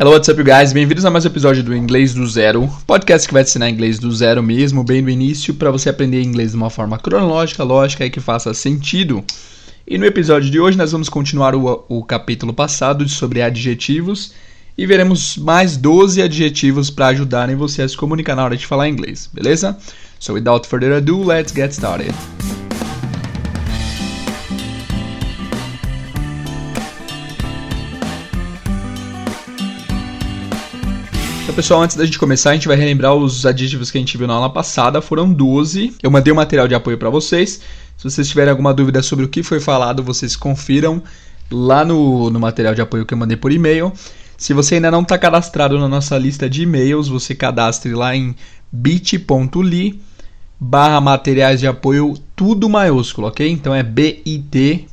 Hello, what's up, guys? Bem-vindos a mais um episódio do Inglês do Zero, podcast que vai te ensinar inglês do zero mesmo, bem do início, para você aprender inglês de uma forma cronológica, lógica e que faça sentido. E no episódio de hoje nós vamos continuar o, o capítulo passado sobre adjetivos e veremos mais 12 adjetivos para ajudarem você a se comunicar na hora de falar inglês, beleza? So without further ado, let's get started. Então, pessoal, antes da gente começar, a gente vai relembrar os adjetivos que a gente viu na aula passada. Foram 12. Eu mandei um material de apoio para vocês. Se vocês tiverem alguma dúvida sobre o que foi falado, vocês confiram lá no, no material de apoio que eu mandei por e-mail. Se você ainda não está cadastrado na nossa lista de e-mails, você cadastre lá em bit.ly barra materiais de apoio, tudo maiúsculo, ok? Então é bit.ly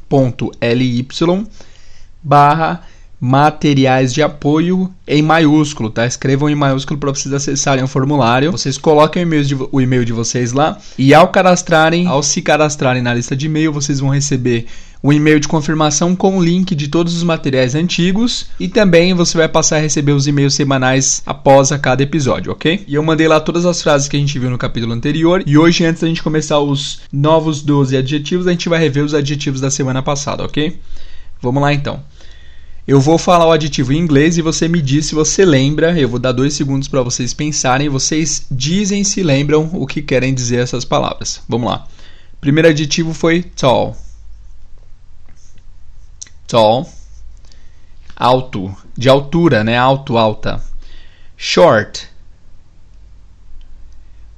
barra materiais de apoio em maiúsculo, tá? Escrevam em maiúsculo para vocês acessarem o formulário. Vocês coloquem o e-mail, de, o de vocês lá e ao cadastrarem, ao se cadastrarem na lista de e-mail, vocês vão receber um e-mail de confirmação com o link de todos os materiais antigos e também você vai passar a receber os e-mails semanais após a cada episódio, ok? E eu mandei lá todas as frases que a gente viu no capítulo anterior e hoje, antes da gente começar os novos 12 adjetivos, a gente vai rever os adjetivos da semana passada, ok? Vamos lá então. Eu vou falar o adjetivo em inglês e você me diz se você lembra. Eu vou dar dois segundos para vocês pensarem. Vocês dizem se lembram o que querem dizer essas palavras. Vamos lá. Primeiro adjetivo foi tall. Tall. Alto. De altura, né? Alto, alta. Short.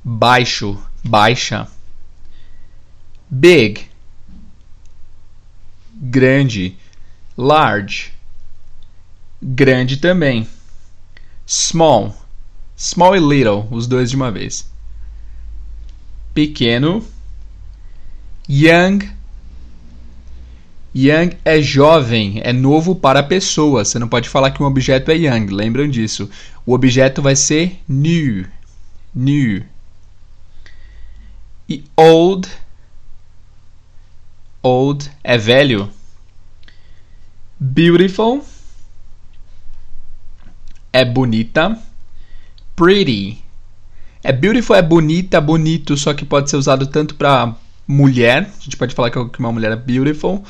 Baixo, baixa. Big. Grande. Large grande também. Small. Small e little, os dois de uma vez. Pequeno. Young. Young é jovem, é novo para a pessoa. Você não pode falar que um objeto é young, lembram disso. O objeto vai ser new. New. E old. Old é velho. Beautiful é bonita. Pretty. É beautiful é bonita, bonito, só que pode ser usado tanto para mulher, a gente pode falar que uma mulher é beautiful,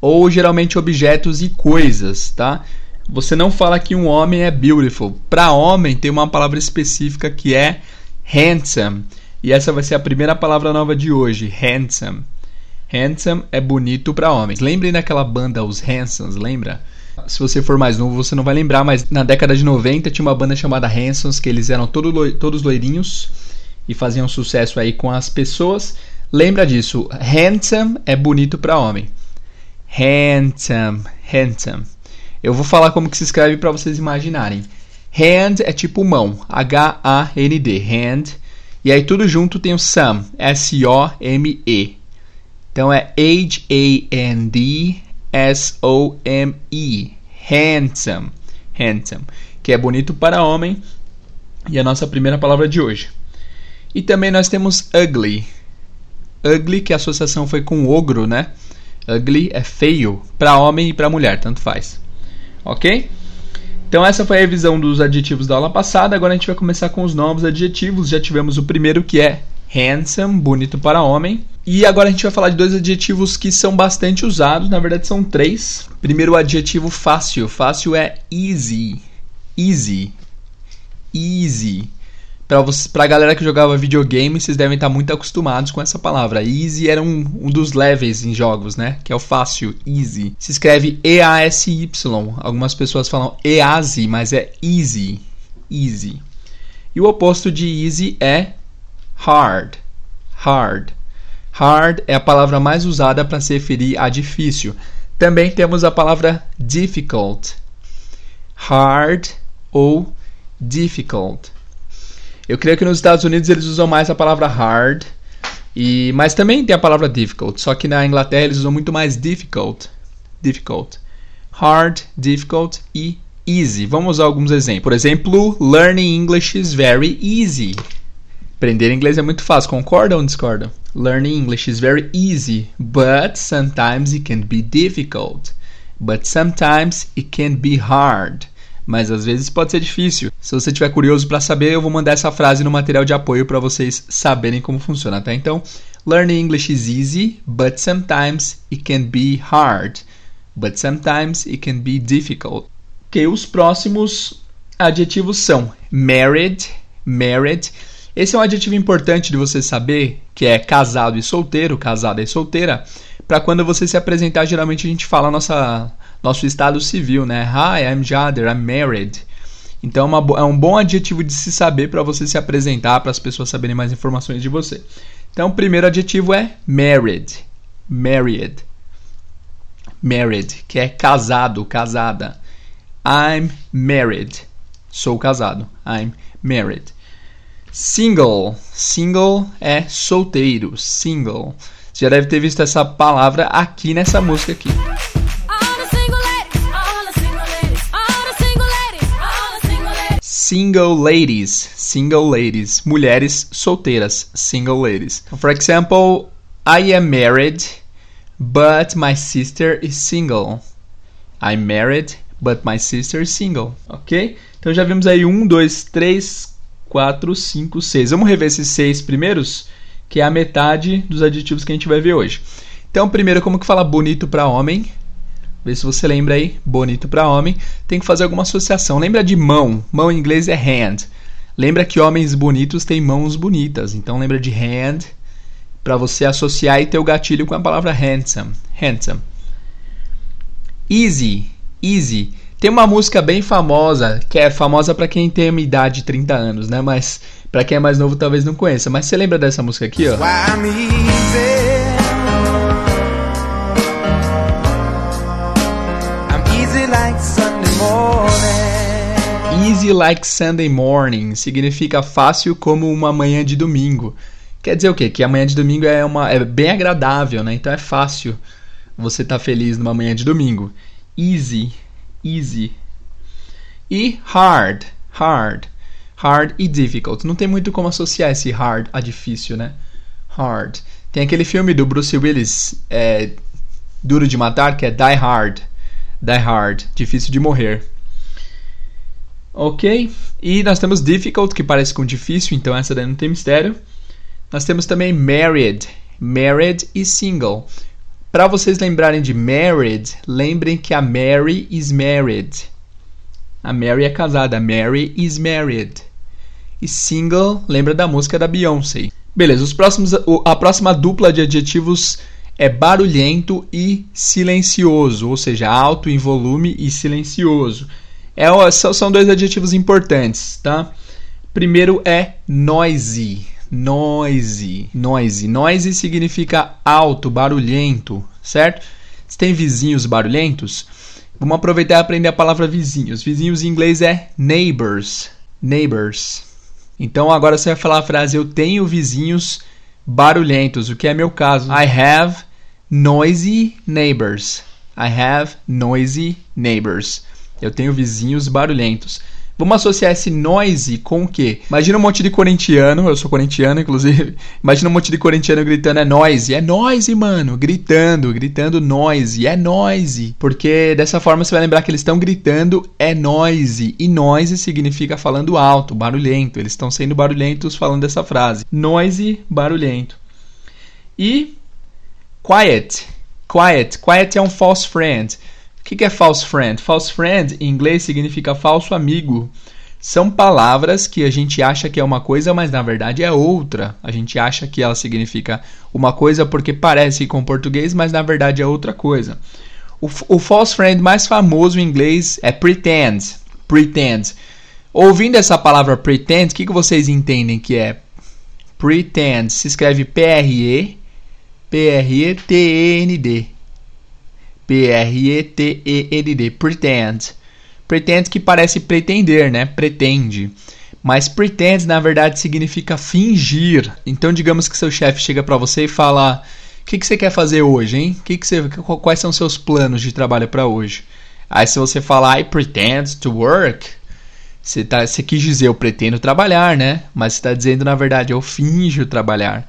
ou geralmente objetos e coisas, tá? Você não fala que um homem é beautiful. Para homem tem uma palavra específica que é handsome. E essa vai ser a primeira palavra nova de hoje, handsome. Handsome é bonito para homens. Lembrem daquela banda Os Handsons, lembra? Se você for mais novo, você não vai lembrar, mas na década de 90 tinha uma banda chamada Hansons, que eles eram todo todos loirinhos e faziam sucesso aí com as pessoas. Lembra disso? Handsome é bonito para homem. Handsome, handsome. Eu vou falar como que se escreve para vocês imaginarem. Hand é tipo mão, H-A-N-D, hand. E aí tudo junto tem o some, S-O-M-E. Então é H-A-N-D S-O-M-E. Handsome. Handsome. Que é bonito para homem. E a nossa primeira palavra de hoje. E também nós temos ugly. Ugly, que a associação foi com ogro, né? Ugly é feio para homem e para mulher, tanto faz. Ok? Então essa foi a revisão dos adjetivos da aula passada. Agora a gente vai começar com os novos adjetivos. Já tivemos o primeiro que é handsome, bonito para homem. E agora a gente vai falar de dois adjetivos que são bastante usados, na verdade são três. Primeiro o adjetivo fácil. Fácil é easy. Easy. Easy. Para a galera que jogava videogame, vocês devem estar muito acostumados com essa palavra. Easy era um, um dos levels em jogos, né? Que é o fácil, easy. Se escreve E-A-S-Y. Algumas pessoas falam EASY, mas é easy. Easy. E o oposto de easy é hard. Hard. Hard é a palavra mais usada para se referir a difícil. Também temos a palavra difficult. Hard ou difficult. Eu creio que nos Estados Unidos eles usam mais a palavra hard, e mas também tem a palavra difficult, só que na Inglaterra eles usam muito mais difficult. Difficult. Hard, difficult e easy. Vamos usar alguns exemplos. Por exemplo, learning English is very easy. Aprender inglês é muito fácil, concordam ou discordam? Learning English is very easy, but sometimes it can be difficult. But sometimes it can be hard. mas às vezes pode ser difícil. Se você estiver curioso para saber, eu vou mandar essa frase no material de apoio para vocês saberem como funciona, tá? Então, learning English is easy, but sometimes it can be hard. But sometimes it can be difficult. Ok, os próximos adjetivos são married, married. Esse é um adjetivo importante de você saber, que é casado e solteiro, casada e solteira, para quando você se apresentar, geralmente a gente fala nossa nosso estado civil, né? Hi, I'm Jader, I'm married. Então é, uma, é um bom adjetivo de se saber para você se apresentar, para as pessoas saberem mais informações de você. Então o primeiro adjetivo é married. Married. Married, que é casado, casada. I'm married. Sou casado. I'm married. Single. Single é solteiro. Single. Você já deve ter visto essa palavra aqui nessa música aqui. single ladies, single ladies, mulheres solteiras, single ladies. For example, I am married, but my sister is single. I'm married, but my sister is single. Ok? Então já vimos aí um, dois, três, quatro, cinco, seis. Vamos rever esses seis primeiros, que é a metade dos adjetivos que a gente vai ver hoje. Então, primeiro, como que fala bonito para homem? Vê se você lembra aí, bonito para homem. Tem que fazer alguma associação. Lembra de mão? Mão em inglês é hand. Lembra que homens bonitos têm mãos bonitas. Então lembra de hand para você associar e ter o gatilho com a palavra handsome. Handsome. Easy, easy. Tem uma música bem famosa, que é famosa para quem tem uma idade de 30 anos, né? Mas para quem é mais novo talvez não conheça. Mas você lembra dessa música aqui, ó? Easy like Sunday morning significa fácil como uma manhã de domingo. Quer dizer o quê? Que a manhã de domingo é, uma, é bem agradável, né? Então é fácil você estar tá feliz numa manhã de domingo. Easy, easy. E hard, hard. Hard e difficult. Não tem muito como associar esse hard a difícil, né? Hard. Tem aquele filme do Bruce Willis, é, Duro de Matar, que é Die Hard. Die Hard, difícil de morrer. Ok? E nós temos difficult, que parece com difícil, então essa daí não tem mistério. Nós temos também married, married e single. Para vocês lembrarem de married, lembrem que a Mary is married. A Mary é casada, Mary is married. E single, lembra da música da Beyoncé. Beleza, os próximos, a próxima dupla de adjetivos é barulhento e silencioso, ou seja, alto em volume e silencioso. É, são dois adjetivos importantes, tá? Primeiro é noisy. Noisy. Noisy. Noisy significa alto, barulhento, certo? Você tem vizinhos barulhentos? Vamos aproveitar e aprender a palavra vizinhos. Vizinhos em inglês é neighbors. Neighbors. Então agora você vai falar a frase eu tenho vizinhos barulhentos, o que é meu caso. I have noisy neighbors. I have noisy neighbors. Eu tenho vizinhos barulhentos. Vamos associar esse noise com o quê? Imagina um monte de corintiano, eu sou corintiano, inclusive. Imagina um monte de corintiano gritando, é noise, é noise, mano. Gritando, gritando noise, é noise. Porque dessa forma você vai lembrar que eles estão gritando, é noise. E noise significa falando alto, barulhento. Eles estão sendo barulhentos falando essa frase. Noise, barulhento. E quiet. Quiet. Quiet é um false friend que, que é false friend? False friend em inglês significa falso amigo. São palavras que a gente acha que é uma coisa, mas na verdade é outra. A gente acha que ela significa uma coisa porque parece com português, mas na verdade é outra coisa. O, o false friend mais famoso em inglês é pretend. Pretend. Ouvindo essa palavra pretend, o que, que vocês entendem que é? Pretend se escreve P-R-E, P-R-E-T-E-N-D. P-R-E-T-E-N-D, pretend. Pretend que parece pretender, né? Pretende. Mas pretend na verdade significa fingir. Então, digamos que seu chefe chega para você e fala: "O que, que você quer fazer hoje, hein? Que que você, quais são seus planos de trabalho para hoje?" Aí, se você falar I pretend to work, você, tá, você quis dizer eu pretendo trabalhar, né? Mas você está dizendo na verdade eu finjo trabalhar.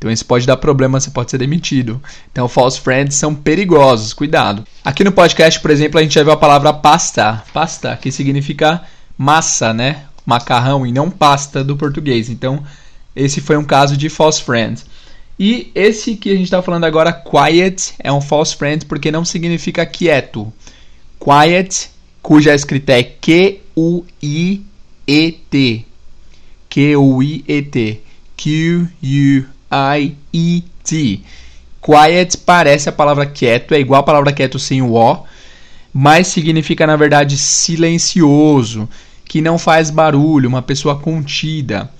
Então isso pode dar problema, você pode ser demitido. Então false friends são perigosos, cuidado. Aqui no podcast, por exemplo, a gente já viu a palavra pasta, pasta, que significa massa, né? Macarrão e não pasta do português. Então esse foi um caso de false friend. E esse que a gente está falando agora, quiet, é um false friend porque não significa quieto. Quiet, cuja escrita é Q-U-I-E-T. Q-U-I-E-T. Q-U-I-E-T. Quiet parece a palavra quieto, é igual a palavra quieto sem o O, mas significa na verdade silencioso, que não faz barulho, uma pessoa contida.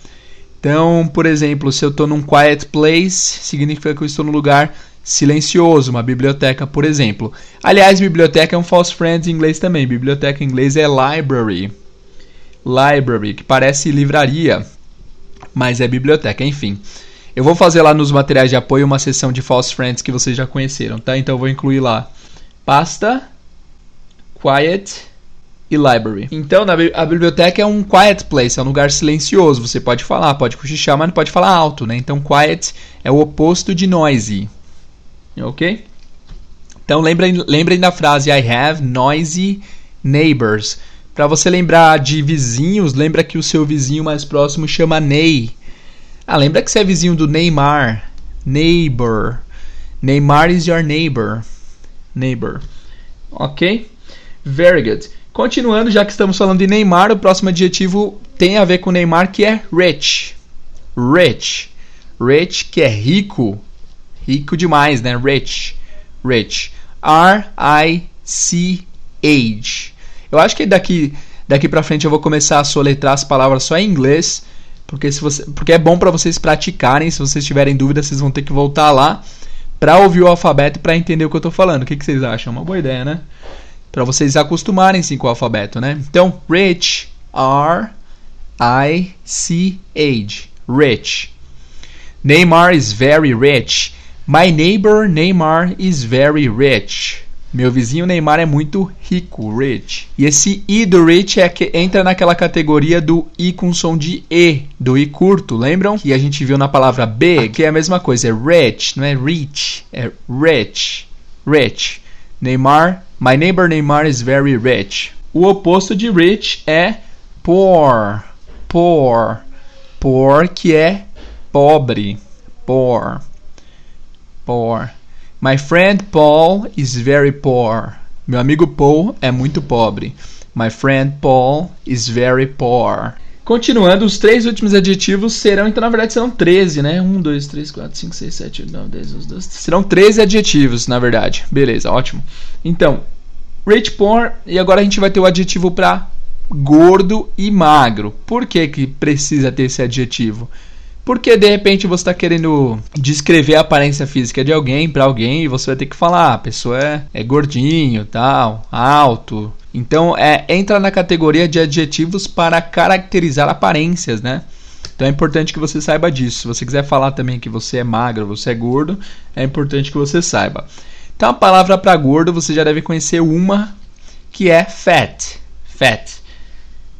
Então, por exemplo, se eu estou num quiet place, significa que eu estou num lugar silencioso, uma biblioteca, por exemplo. Aliás, biblioteca é um false friend em inglês também. Biblioteca em inglês é library. Library, que parece livraria, mas é biblioteca, enfim. Eu vou fazer lá nos materiais de apoio uma seção de false friends que vocês já conheceram, tá? Então eu vou incluir lá pasta, quiet e library. Então, a biblioteca é um quiet place, é um lugar silencioso. Você pode falar, pode cochichar, mas não pode falar alto, né? Então, quiet é o oposto de noisy. Ok? Então, lembrem, lembrem da frase I have noisy neighbors. Para você lembrar de vizinhos, lembra que o seu vizinho mais próximo chama Ney. Ah, lembra que você é vizinho do Neymar. Neighbor. Neymar is your neighbor. Neighbor. Ok? Very good. Continuando, já que estamos falando de Neymar, o próximo adjetivo tem a ver com Neymar, que é rich. Rich. Rich, que é rico. Rico demais, né? Rich. Rich. R-I-C-H. Eu acho que daqui, daqui pra frente eu vou começar a soletrar as palavras só em inglês. Porque, se você, porque é bom para vocês praticarem. Se vocês tiverem dúvidas, vocês vão ter que voltar lá para ouvir o alfabeto para entender o que eu tô falando. O que, que vocês acham? Uma boa ideia, né? para vocês acostumarem-se com o alfabeto, né? Então, rich, R I C H, rich. Neymar is very rich. My neighbor Neymar is very rich. Meu vizinho Neymar é muito rico, rich. E esse I do rich é que entra naquela categoria do I com som de E, do I curto, lembram? Que a gente viu na palavra B, que é a mesma coisa, é rich, não é rich, é rich, rich. Neymar, my neighbor Neymar is very rich. O oposto de rich é poor, poor, poor que é pobre, poor, poor. My friend Paul is very poor. Meu amigo Paul é muito pobre. My friend Paul is very poor. Continuando, os três últimos adjetivos serão, então na verdade serão 13, né? 1, 2, 3, 4, 5, 6, 7, 8, 9, 10, 11, 12. Serão 13 adjetivos, na verdade. Beleza, ótimo. Então, rich poor, e agora a gente vai ter o adjetivo para gordo e magro. Por que, que precisa ter esse adjetivo? Porque de repente você está querendo descrever a aparência física de alguém para alguém e você vai ter que falar, ah, a pessoa é, é gordinho, tal, alto, então, é, entra na categoria de adjetivos para caracterizar aparências, né? Então é importante que você saiba disso. Se você quiser falar também que você é magro, você é gordo, é importante que você saiba. Então a palavra para gordo você já deve conhecer uma que é fat. Fat.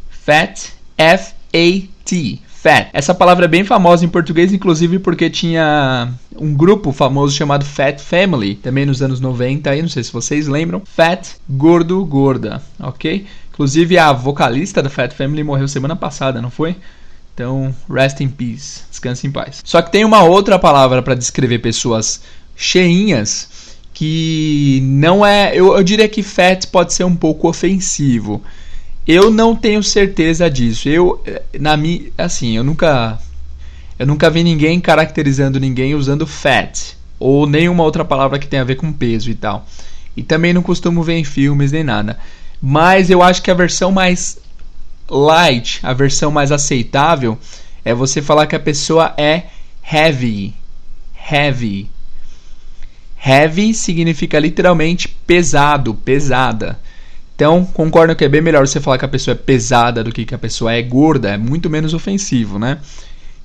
Fat, F-A-T. Fat. Essa palavra é bem famosa em português, inclusive porque tinha um grupo famoso chamado Fat Family, também nos anos 90, aí não sei se vocês lembram. Fat, gordo, gorda, ok? Inclusive a vocalista da Fat Family morreu semana passada, não foi? Então, rest in peace, descanse em paz. Só que tem uma outra palavra para descrever pessoas cheinhas que não é. Eu, eu diria que fat pode ser um pouco ofensivo. Eu não tenho certeza disso. Eu, na minha, assim, eu nunca, eu nunca vi ninguém caracterizando ninguém usando fat ou nenhuma outra palavra que tenha a ver com peso e tal. E também não costumo ver em filmes nem nada. Mas eu acho que a versão mais light, a versão mais aceitável, é você falar que a pessoa é heavy. Heavy. Heavy significa literalmente pesado, pesada. Então, concordo que é bem melhor você falar que a pessoa é pesada do que que a pessoa é gorda, é muito menos ofensivo, né?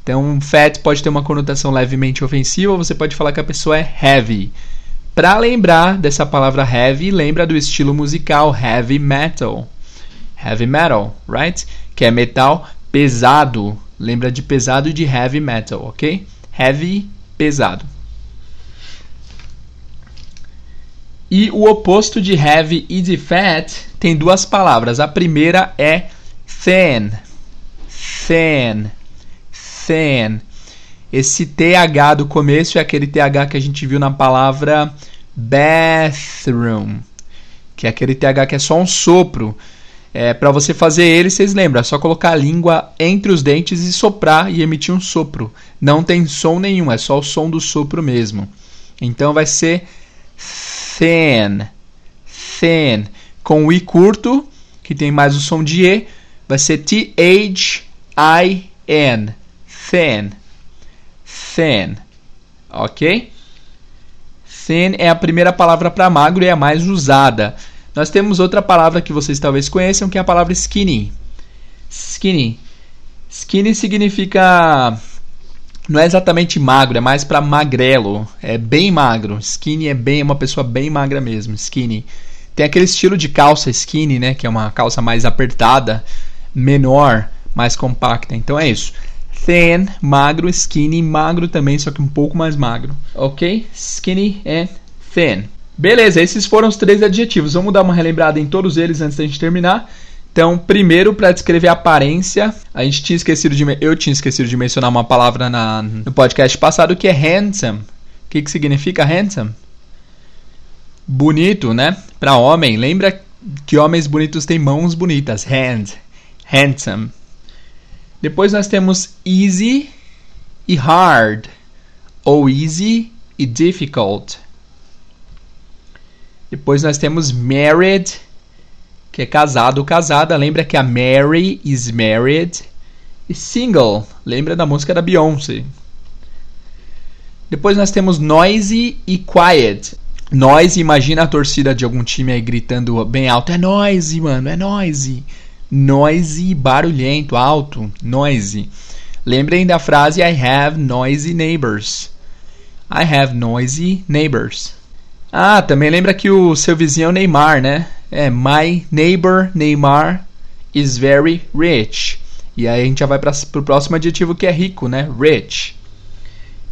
Então, fat pode ter uma conotação levemente ofensiva, você pode falar que a pessoa é heavy. Para lembrar dessa palavra heavy, lembra do estilo musical heavy metal. Heavy metal, right? Que é metal pesado. Lembra de pesado e de heavy metal, ok? Heavy pesado. E o oposto de heavy e de fat tem duas palavras. A primeira é thin. Thin. Thin. Esse TH do começo é aquele TH que a gente viu na palavra bathroom, que é aquele TH que é só um sopro. É, para você fazer ele, vocês lembram, é só colocar a língua entre os dentes e soprar e emitir um sopro. Não tem som nenhum, é só o som do sopro mesmo. Então vai ser thin, thin. Com o i curto, que tem mais o som de e, vai ser T-H-I-N, thin, thin, ok? Thin é a primeira palavra para magro e é a mais usada. Nós temos outra palavra que vocês talvez conheçam, que é a palavra skinny. Skinny. Skinny significa não é exatamente magro, é mais para magrelo. É bem magro. Skinny é bem uma pessoa bem magra mesmo. Skinny. Tem aquele estilo de calça skinny, né? Que é uma calça mais apertada, menor, mais compacta. Então é isso. Thin, magro, skinny, magro também, só que um pouco mais magro. Ok? Skinny and thin. Beleza, esses foram os três adjetivos. Vamos dar uma relembrada em todos eles antes da gente terminar. Então, primeiro, para descrever a aparência, a gente tinha esquecido de. Eu tinha esquecido de mencionar uma palavra na, no podcast passado que é handsome. O que, que significa handsome? Bonito, né? Para homem. Lembra que homens bonitos têm mãos bonitas. Hand. Handsome. Depois nós temos easy e hard. Ou easy e difficult. Depois nós temos married que é casado ou casada. Lembra que a Mary is married. E single, lembra da música da Beyoncé. Depois nós temos noisy e quiet. Noisy, imagina a torcida de algum time aí gritando bem alto. É noisy, mano, é noisy. Noisy, barulhento, alto, noisy. Lembrem da frase I have noisy neighbors. I have noisy neighbors. Ah, também lembra que o seu vizinho é o Neymar, né? É My neighbor Neymar is very rich. E aí a gente já vai para o próximo adjetivo que é rico, né? Rich.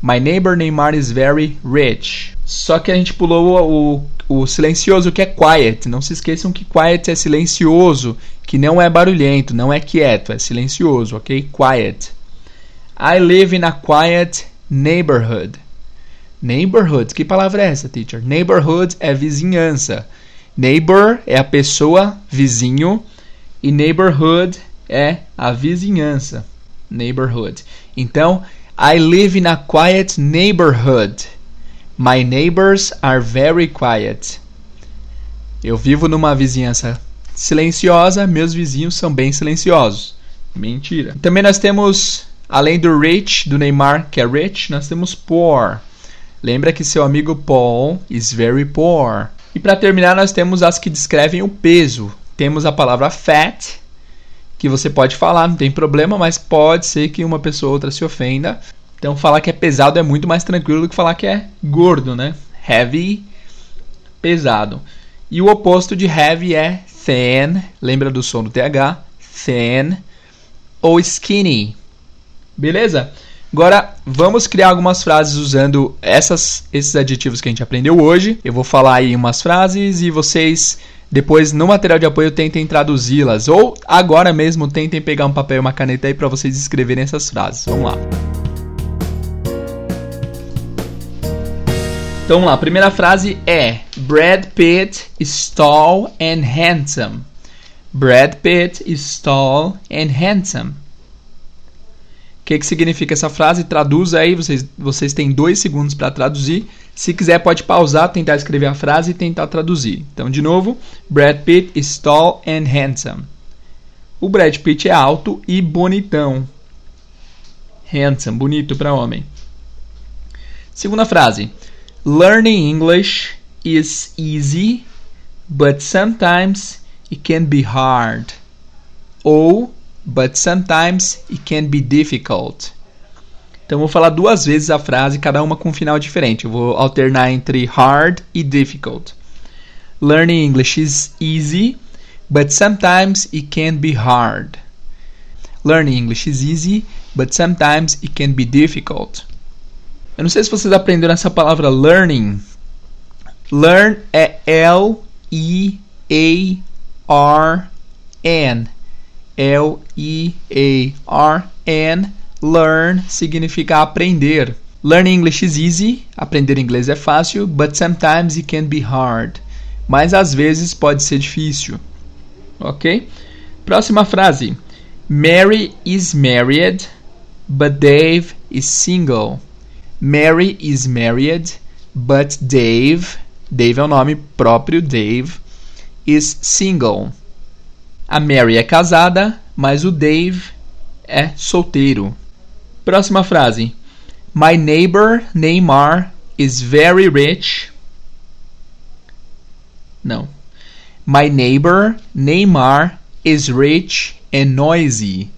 My neighbor Neymar is very rich. Só que a gente pulou o, o, silencioso que é quiet. Não se esqueçam que quiet é silencioso, que não é barulhento, não é quieto, é silencioso, ok? Quiet. I live in a quiet neighborhood. Neighborhood, que palavra é essa, teacher? Neighborhood é vizinhança. Neighbor é a pessoa, vizinho, e neighborhood é a vizinhança. Neighborhood. Então, I live in a quiet neighborhood. My neighbors are very quiet. Eu vivo numa vizinhança silenciosa, meus vizinhos são bem silenciosos. Mentira. Também nós temos, além do rich, do Neymar, que é rich, nós temos poor. Lembra que seu amigo Paul is very poor. E para terminar, nós temos as que descrevem o peso. Temos a palavra fat, que você pode falar, não tem problema, mas pode ser que uma pessoa ou outra se ofenda. Então, falar que é pesado é muito mais tranquilo do que falar que é gordo, né? Heavy, pesado. E o oposto de heavy é thin, lembra do som do TH? Thin. Ou skinny. Beleza? Agora, vamos criar algumas frases usando essas, esses adjetivos que a gente aprendeu hoje. Eu vou falar aí umas frases e vocês depois no material de apoio tentem traduzi-las ou agora mesmo tentem pegar um papel e uma caneta aí para vocês escreverem essas frases. Vamos lá. Então vamos lá, a primeira frase é Brad Pitt is tall and handsome. Brad Pitt is tall and handsome. O que, que significa essa frase? Traduza aí, vocês, vocês têm dois segundos para traduzir. Se quiser, pode pausar, tentar escrever a frase e tentar traduzir. Então, de novo, Brad Pitt is tall and handsome. O Brad Pitt é alto e bonitão. Handsome, bonito para homem. Segunda frase. Learning English is easy, but sometimes it can be hard. Ou but sometimes it can be difficult. Então vou falar duas vezes a frase, cada uma com um final diferente. Eu vou alternar entre hard e difficult. Learning English is easy, but sometimes it can be hard. Learning English is easy, but sometimes it can be difficult. Eu não sei se vocês aprenderam essa palavra learning. Learn é L-E-A-R-N. L-E-A-R-N. Learn significa aprender. Learn English is easy. Aprender inglês é fácil, but sometimes it can be hard. Mas às vezes pode ser difícil. Ok? Próxima frase. Mary is married, but Dave is single. Mary is married, but Dave, Dave é o nome próprio, Dave, is single. A Mary é casada, mas o Dave é solteiro. Próxima frase. My neighbor Neymar is very rich. Não. My neighbor Neymar is rich and noisy.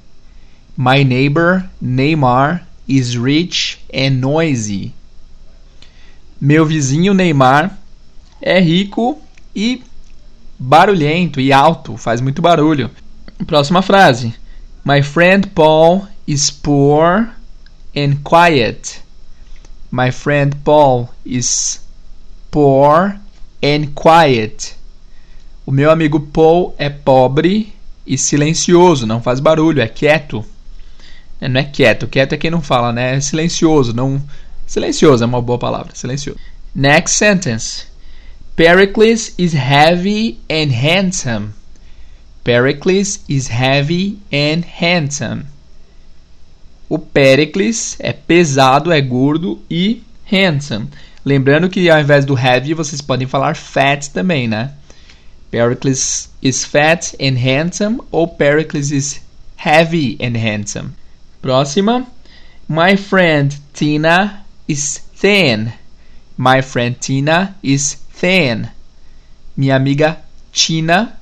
My neighbor Neymar is rich and noisy. Meu vizinho Neymar é rico e barulhento e alto, faz muito barulho. Próxima frase. My friend Paul is poor and quiet. My friend Paul is poor and quiet. O meu amigo Paul é pobre e silencioso, não faz barulho, é quieto. É, não é quieto, quieto é quem não fala, né? É silencioso, não. Silencioso é uma boa palavra, silencioso. Next sentence. Pericles is heavy and handsome. Pericles is heavy and handsome. O Pericles é pesado, é gordo e handsome. Lembrando que ao invés do heavy vocês podem falar fat também, né? Pericles is fat and handsome ou Pericles is heavy and handsome. Próxima. My friend Tina is thin. My friend Tina is thin. Minha amiga Tina,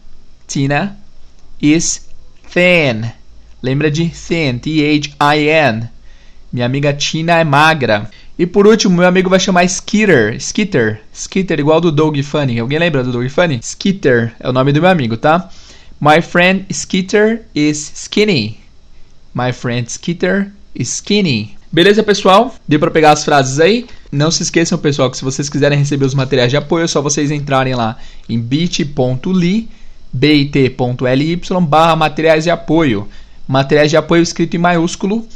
Tina is thin. Lembra de thin, T-H-I-N. Minha amiga Tina é magra. E por último, meu amigo vai chamar Skitter. Skitter. Skitter, igual do Doug Funny. Alguém lembra do Doug Funny? Skitter é o nome do meu amigo, tá? My friend Skitter is skinny. My friend Skitter is skinny. Beleza, pessoal? Deu para pegar as frases aí? Não se esqueçam, pessoal, que se vocês quiserem receber os materiais de apoio, é só vocês entrarem lá em bit.ly bit.ly barra materiais de apoio. Materiais de apoio escrito em maiúsculo.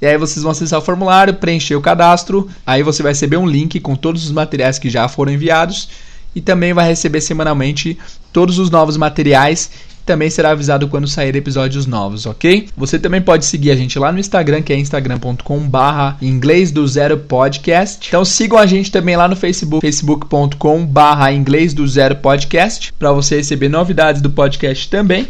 E aí vocês vão acessar o formulário, preencher o cadastro. Aí você vai receber um link com todos os materiais que já foram enviados. E também vai receber semanalmente todos os novos materiais também será avisado quando sair episódios novos, ok? Você também pode seguir a gente lá no Instagram, que é instagram.com barra inglês do zero podcast. Então sigam a gente também lá no Facebook, facebook.com barra inglês do zero podcast, para você receber novidades do podcast também.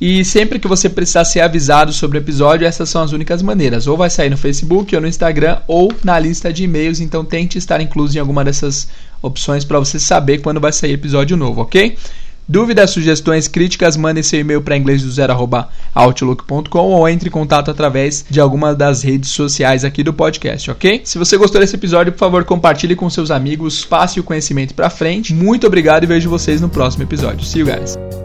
E sempre que você precisar ser avisado sobre o episódio, essas são as únicas maneiras. Ou vai sair no Facebook, ou no Instagram, ou na lista de e-mails. Então tente estar incluso em alguma dessas opções para você saber quando vai sair episódio novo, ok? Dúvidas, sugestões, críticas, mandem seu e-mail para inglês do zero@outlook.com ou entre em contato através de alguma das redes sociais aqui do podcast, ok? Se você gostou desse episódio, por favor, compartilhe com seus amigos, passe o conhecimento para frente. Muito obrigado e vejo vocês no próximo episódio. See you guys.